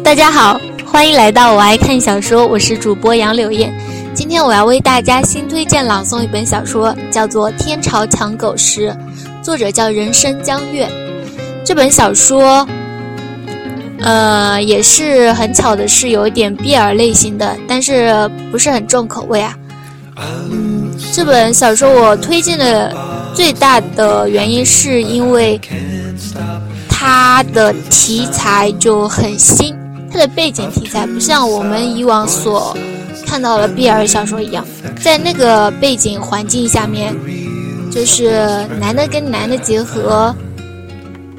大家好，欢迎来到我爱看小说，我是主播杨柳燕。今天我要为大家新推荐朗诵一本小说，叫做《天朝抢狗食》，作者叫人生江月。这本小说，呃，也是很巧的是有一点 BL 类型的，但是不是很重口味啊。嗯，这本小说我推荐的最大的原因是因为它的题材就很新。它的背景题材不像我们以往所看到的 BL 小说一样，在那个背景环境下面，就是男的跟男的结合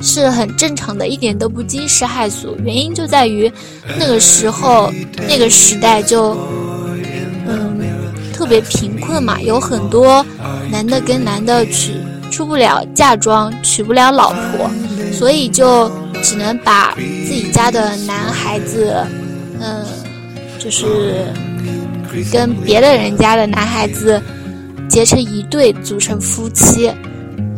是很正常的，一点都不惊世骇俗。原因就在于那个时候那个时代就嗯特别贫困嘛，有很多男的跟男的娶出不了嫁妆，娶不了老婆，所以就。只能把自己家的男孩子，嗯，就是跟别的人家的男孩子结成一对，组成夫妻。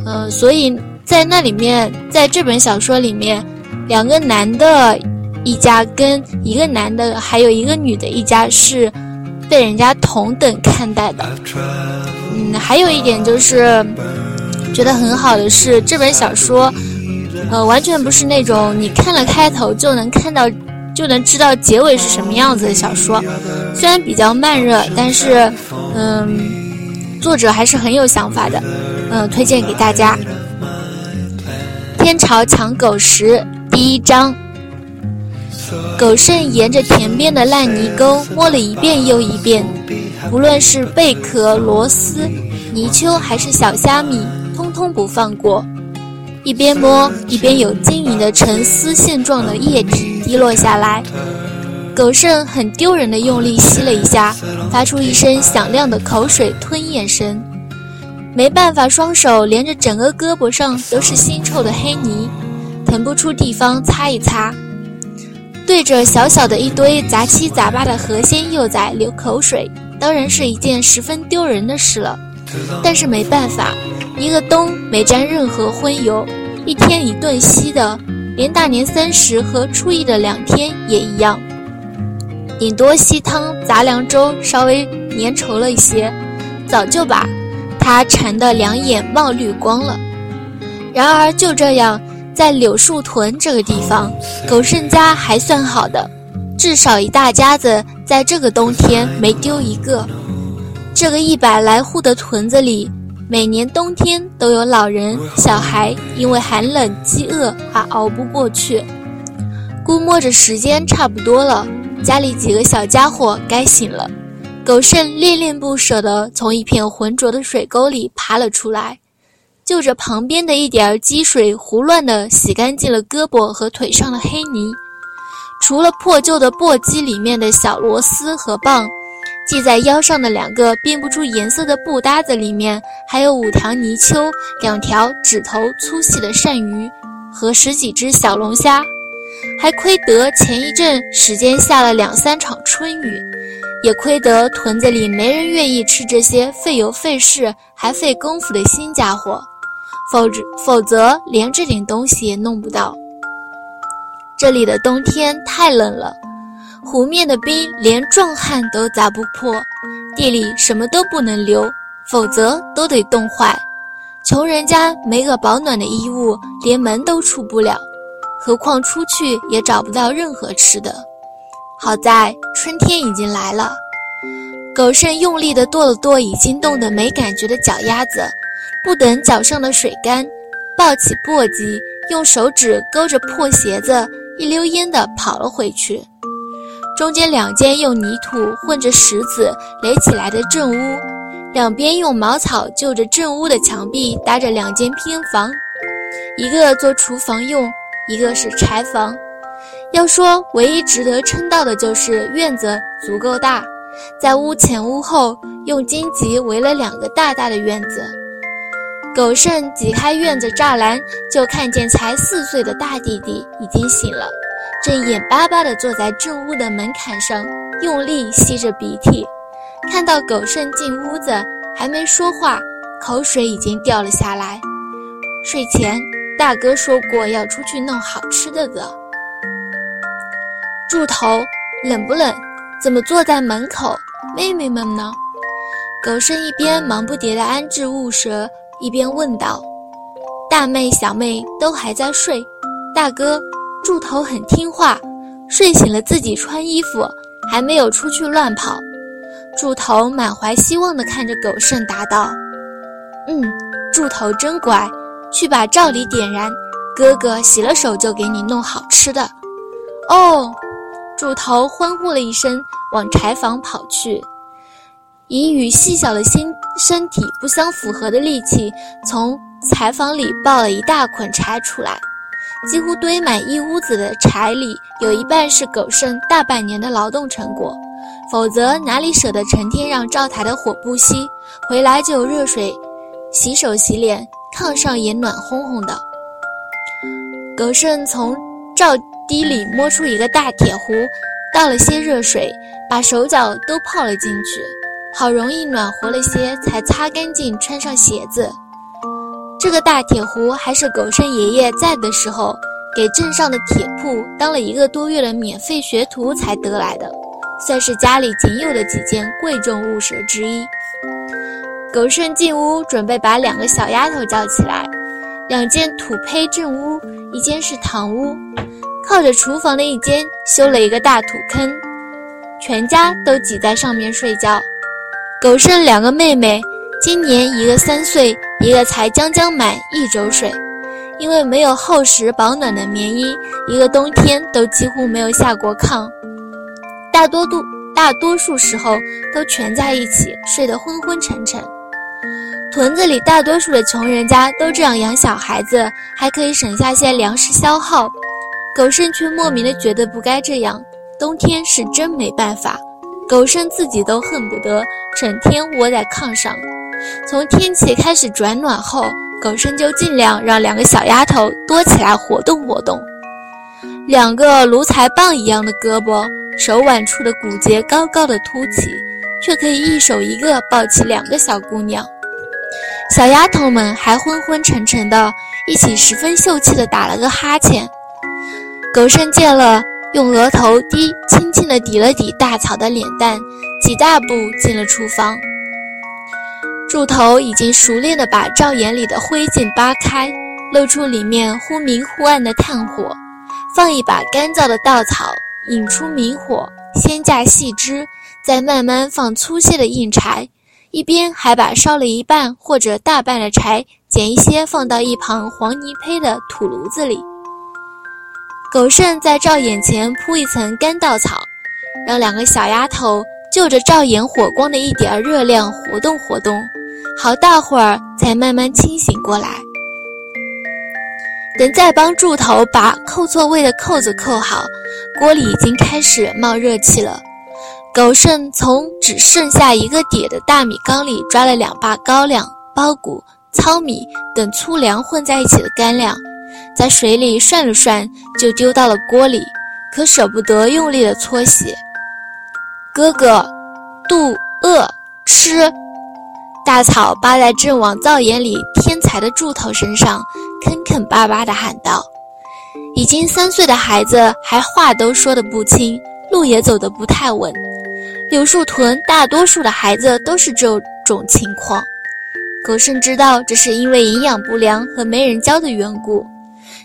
嗯，所以在那里面，在这本小说里面，两个男的一家跟一个男的还有一个女的一家是被人家同等看待的。嗯，还有一点就是觉得很好的是这本小说。呃，完全不是那种你看了开头就能看到，就能知道结尾是什么样子的小说。虽然比较慢热，但是，嗯，作者还是很有想法的。嗯，推荐给大家。天朝抢狗食第一章。狗剩沿着田边的烂泥沟摸了一遍又一遍，不论是贝壳、螺丝、泥鳅还是小虾米，通通不放过。一边摸一边有晶莹的呈丝线状的液体滴落下来，狗剩很丢人的用力吸了一下，发出一声响亮的口水吞咽声。没办法，双手连着整个胳膊上都是腥臭的黑泥，腾不出地方擦一擦。对着小小的一堆杂七杂八的河鲜幼崽流口水，当然是一件十分丢人的事了。但是没办法。一个冬没沾任何荤油，一天一顿稀的，连大年三十和初一的两天也一样。顶多稀汤杂粮粥稍微粘稠了一些，早就把他馋得两眼冒绿光了。然而就这样，在柳树屯这个地方，狗剩家还算好的，至少一大家子在这个冬天没丢一个。这个一百来户的屯子里。每年冬天都有老人、小孩因为寒冷、饥饿而熬不过去。估摸着时间差不多了，家里几个小家伙该醒了。狗剩恋恋不舍地从一片浑浊的水沟里爬了出来，就着旁边的一点儿积水，胡乱地洗干净了胳膊和腿上的黑泥，除了破旧的簸箕里面的小螺丝和棒。系在腰上的两个辨不出颜色的布搭子里面，还有五条泥鳅、两条指头粗细的鳝鱼和十几只小龙虾。还亏得前一阵时间下了两三场春雨，也亏得屯子里没人愿意吃这些费油费事还费功夫的新家伙，否则否则连这点东西也弄不到。这里的冬天太冷了。湖面的冰连壮汉都砸不破，地里什么都不能留，否则都得冻坏。穷人家没个保暖的衣物，连门都出不了，何况出去也找不到任何吃的。好在春天已经来了，狗剩用力地跺了跺已经冻得没感觉的脚丫子，不等脚上的水干，抱起簸箕，用手指勾着破鞋子，一溜烟地跑了回去。中间两间用泥土混着石子垒起来的正屋，两边用茅草就着正屋的墙壁搭着两间偏房，一个做厨房用，一个是柴房。要说唯一值得称道的就是院子足够大，在屋前屋后用荆棘围了两个大大的院子。狗剩挤开院子栅栏，就看见才四岁的大弟弟已经醒了。正眼巴巴地坐在正屋的门槛上，用力吸着鼻涕。看到狗剩进屋子，还没说话，口水已经掉了下来。睡前，大哥说过要出去弄好吃的的。柱头，冷不冷？怎么坐在门口？妹妹们呢？狗剩一边忙不迭地安置物蛇，一边问道：“大妹、小妹都还在睡，大哥，柱头很听话，睡醒了自己穿衣服，还没有出去乱跑。”柱头满怀希望地看着狗剩，答道：“嗯，柱头真乖，去把灶里点燃，哥哥洗了手就给你弄好吃的。”哦。柱头欢呼了一声，往柴房跑去，以与细小的身身体不相符合的力气，从柴房里抱了一大捆柴出来，几乎堆满一屋子的柴里，有一半是狗剩大半年的劳动成果，否则哪里舍得成天让灶台的火不熄？回来就有热水洗手洗脸，炕上也暖烘烘的。狗剩从灶。底里摸出一个大铁壶，倒了些热水，把手脚都泡了进去，好容易暖和了些，才擦干净，穿上鞋子。这个大铁壶还是狗剩爷爷在的时候，给镇上的铁铺当了一个多月的免费学徒才得来的，算是家里仅有的几件贵重物蛇之一。狗剩进屋，准备把两个小丫头叫起来，两间土坯正屋，一间是堂屋。靠着厨房的一间修了一个大土坑，全家都挤在上面睡觉。狗剩两个妹妹，今年一个三岁，一个才将将满一周岁。因为没有厚实保暖的棉衣，一个冬天都几乎没有下过炕。大多度大多数时候都蜷在一起睡得昏昏沉沉。屯子里大多数的穷人家都这样养小孩子，还可以省下些粮食消耗。狗剩却莫名的觉得不该这样，冬天是真没办法。狗剩自己都恨不得整天窝在炕上。从天气开始转暖后，狗剩就尽量让两个小丫头多起来活动活动。两个如财棒一样的胳膊，手腕处的骨节高高的凸起，却可以一手一个抱起两个小姑娘。小丫头们还昏昏沉沉的，一起十分秀气的打了个哈欠。狗剩见了，用额头滴轻轻地抵了抵大草的脸蛋，几大步进了厨房。柱头已经熟练地把灶眼里的灰烬扒开，露出里面忽明忽暗的炭火，放一把干燥的稻草，引出明火，先架细枝，再慢慢放粗些的硬柴，一边还把烧了一半或者大半的柴捡一些放到一旁黄泥胚的土炉子里。狗剩在灶眼前铺一层干稻草，让两个小丫头就着照眼火光的一点热量活动活动，好大会儿才慢慢清醒过来。等再帮柱头把扣错位的扣子扣好，锅里已经开始冒热气了。狗剩从只剩下一个底的大米缸里抓了两把高粱、苞谷、糙米等粗粮混在一起的干粮。在水里涮了涮，就丢到了锅里，可舍不得用力的搓洗。哥哥，肚饿，吃。大草扒在正往灶眼里添柴的柱头身上，坑坑巴巴地喊道：“已经三岁的孩子还话都说得不清，路也走得不太稳。柳树屯大多数的孩子都是这种情况。狗剩知道这是因为营养不良和没人教的缘故。”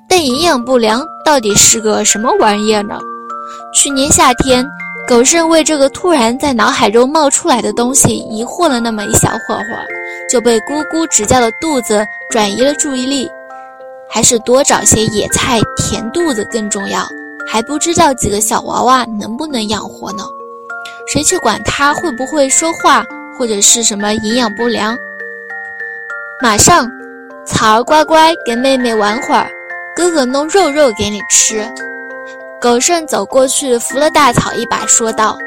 但营养不良到底是个什么玩意儿呢？去年夏天，狗剩为这个突然在脑海中冒出来的东西疑惑了那么一小会儿，就被咕咕直叫的肚子转移了注意力。还是多找些野菜填肚子更重要。还不知道几个小娃娃能不能养活呢？谁去管它会不会说话，或者是什么营养不良？马上，草儿乖乖跟妹妹玩会儿。哥哥弄肉肉给你吃。狗剩走过去扶了大草一把，说道：“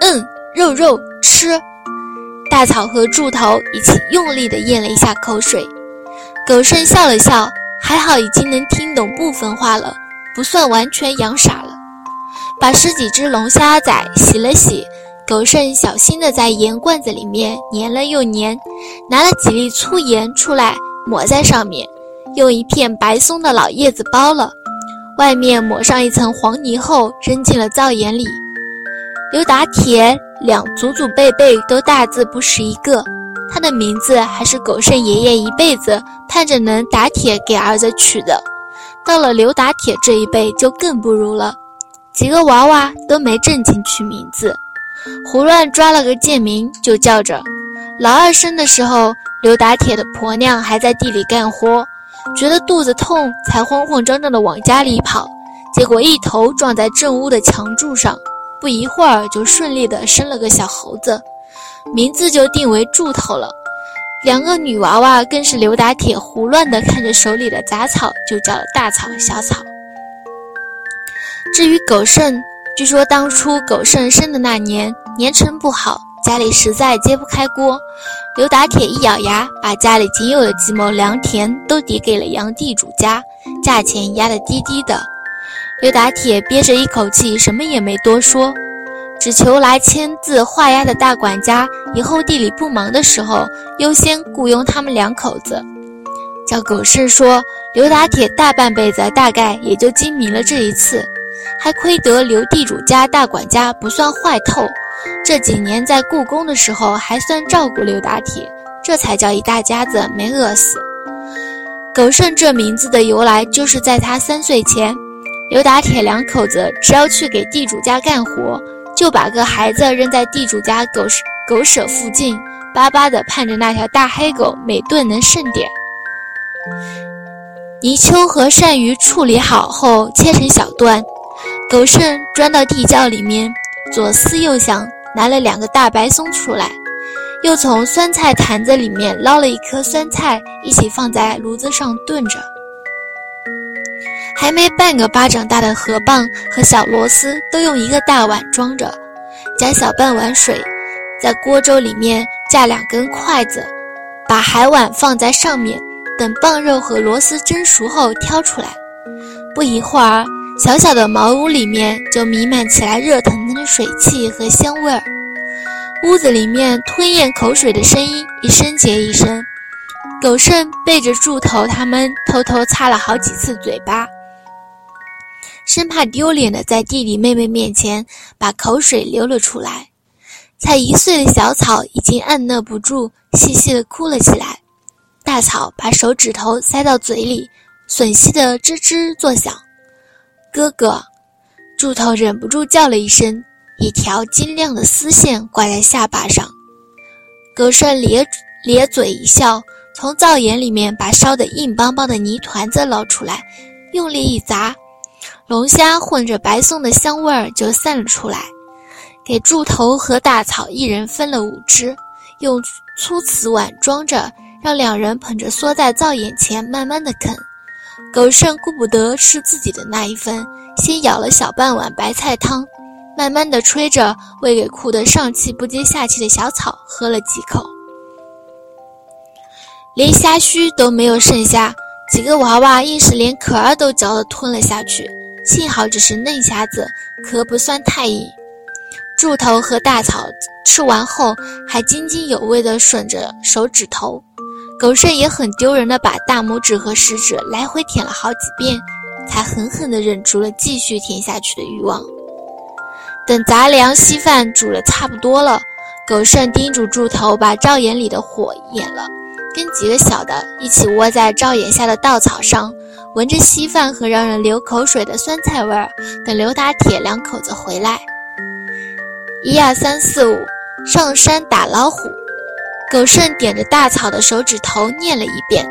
嗯，肉肉吃。”大草和柱头一起用力地咽了一下口水。狗剩笑了笑，还好已经能听懂部分话了，不算完全养傻了。把十几只龙虾仔洗了洗，狗剩小心地在盐罐子里面粘了又粘，拿了几粒粗盐出来抹在上面。用一片白松的老叶子包了，外面抹上一层黄泥后，扔进了灶眼里。刘打铁两祖祖辈辈都大字不识一个，他的名字还是狗剩爷爷一辈子盼着能打铁给儿子取的。到了刘打铁这一辈就更不如了，几个娃娃都没正经取名字，胡乱抓了个贱名就叫着。老二生的时候，刘打铁的婆娘还在地里干活，觉得肚子痛，才慌慌张张的往家里跑，结果一头撞在正屋的墙柱上，不一会儿就顺利的生了个小猴子，名字就定为柱头了。两个女娃娃更是刘打铁胡乱的看着手里的杂草，就叫了大草、小草。至于狗剩，据说当初狗剩生的那年年成不好，家里实在揭不开锅，刘打铁一咬牙，把家里仅有的几亩良田都抵给了杨地主家，价钱压得低低的。刘打铁憋着一口气，什么也没多说。只求来签字画押的大管家以后地里不忙的时候，优先雇佣他们两口子。叫狗剩说，刘打铁大半辈子大概也就精明了这一次，还亏得刘地主家大管家不算坏透，这几年在故宫的时候还算照顾刘打铁，这才叫一大家子没饿死。狗剩这名字的由来，就是在他三岁前，刘打铁两口子只要去给地主家干活。就把个孩子扔在地主家狗舍狗舍附近，巴巴的盼着那条大黑狗每顿能剩点。泥鳅和鳝鱼处理好后，切成小段，狗剩钻到地窖里面，左思右想，拿了两个大白松出来，又从酸菜坛子里面捞了一颗酸菜，一起放在炉子上炖着。还没半个巴掌大的河蚌和小螺丝都用一个大碗装着，加小半碗水，在锅粥里面架两根筷子，把海碗放在上面，等蚌肉和螺丝蒸熟后挑出来。不一会儿，小小的茅屋里面就弥漫起来热腾腾的水汽和香味儿，屋子里面吞咽口水的声音一声接一声。狗剩背着柱头，他们偷偷擦了好几次嘴巴。生怕丢脸的在弟弟妹妹面前把口水流了出来，才一岁的小草已经按捺不住，细细的哭了起来。大草把手指头塞到嘴里，吮吸的吱吱作响。哥哥，柱头忍不住叫了一声，一条晶亮的丝线挂在下巴上。狗剩咧咧嘴一笑，从灶眼里面把烧得硬邦邦的泥团子捞出来，用力一砸。龙虾混着白松的香味儿就散了出来，给柱头和大草一人分了五只，用粗瓷碗装着，让两人捧着缩在灶眼前慢慢的啃。狗剩顾不得吃自己的那一份，先舀了小半碗白菜汤，慢慢的吹着，喂给哭得上气不接下气的小草喝了几口，连虾须都没有剩下，几个娃娃硬是连壳儿都嚼得吞了下去。幸好只是嫩虾子，壳不算太硬。柱头和大草吃完后，还津津有味地吮着手指头。狗剩也很丢人的把大拇指和食指来回舔了好几遍，才狠狠的忍住了继续舔下去的欲望。等杂粮稀饭煮的差不多了，狗剩叮嘱柱头把灶眼里的火掩了，跟几个小的一起窝在灶眼下的稻草上。闻着稀饭和让人流口水的酸菜味儿，等刘打铁两口子回来。一二三四五，上山打老虎。狗剩点着大草的手指头念了一遍，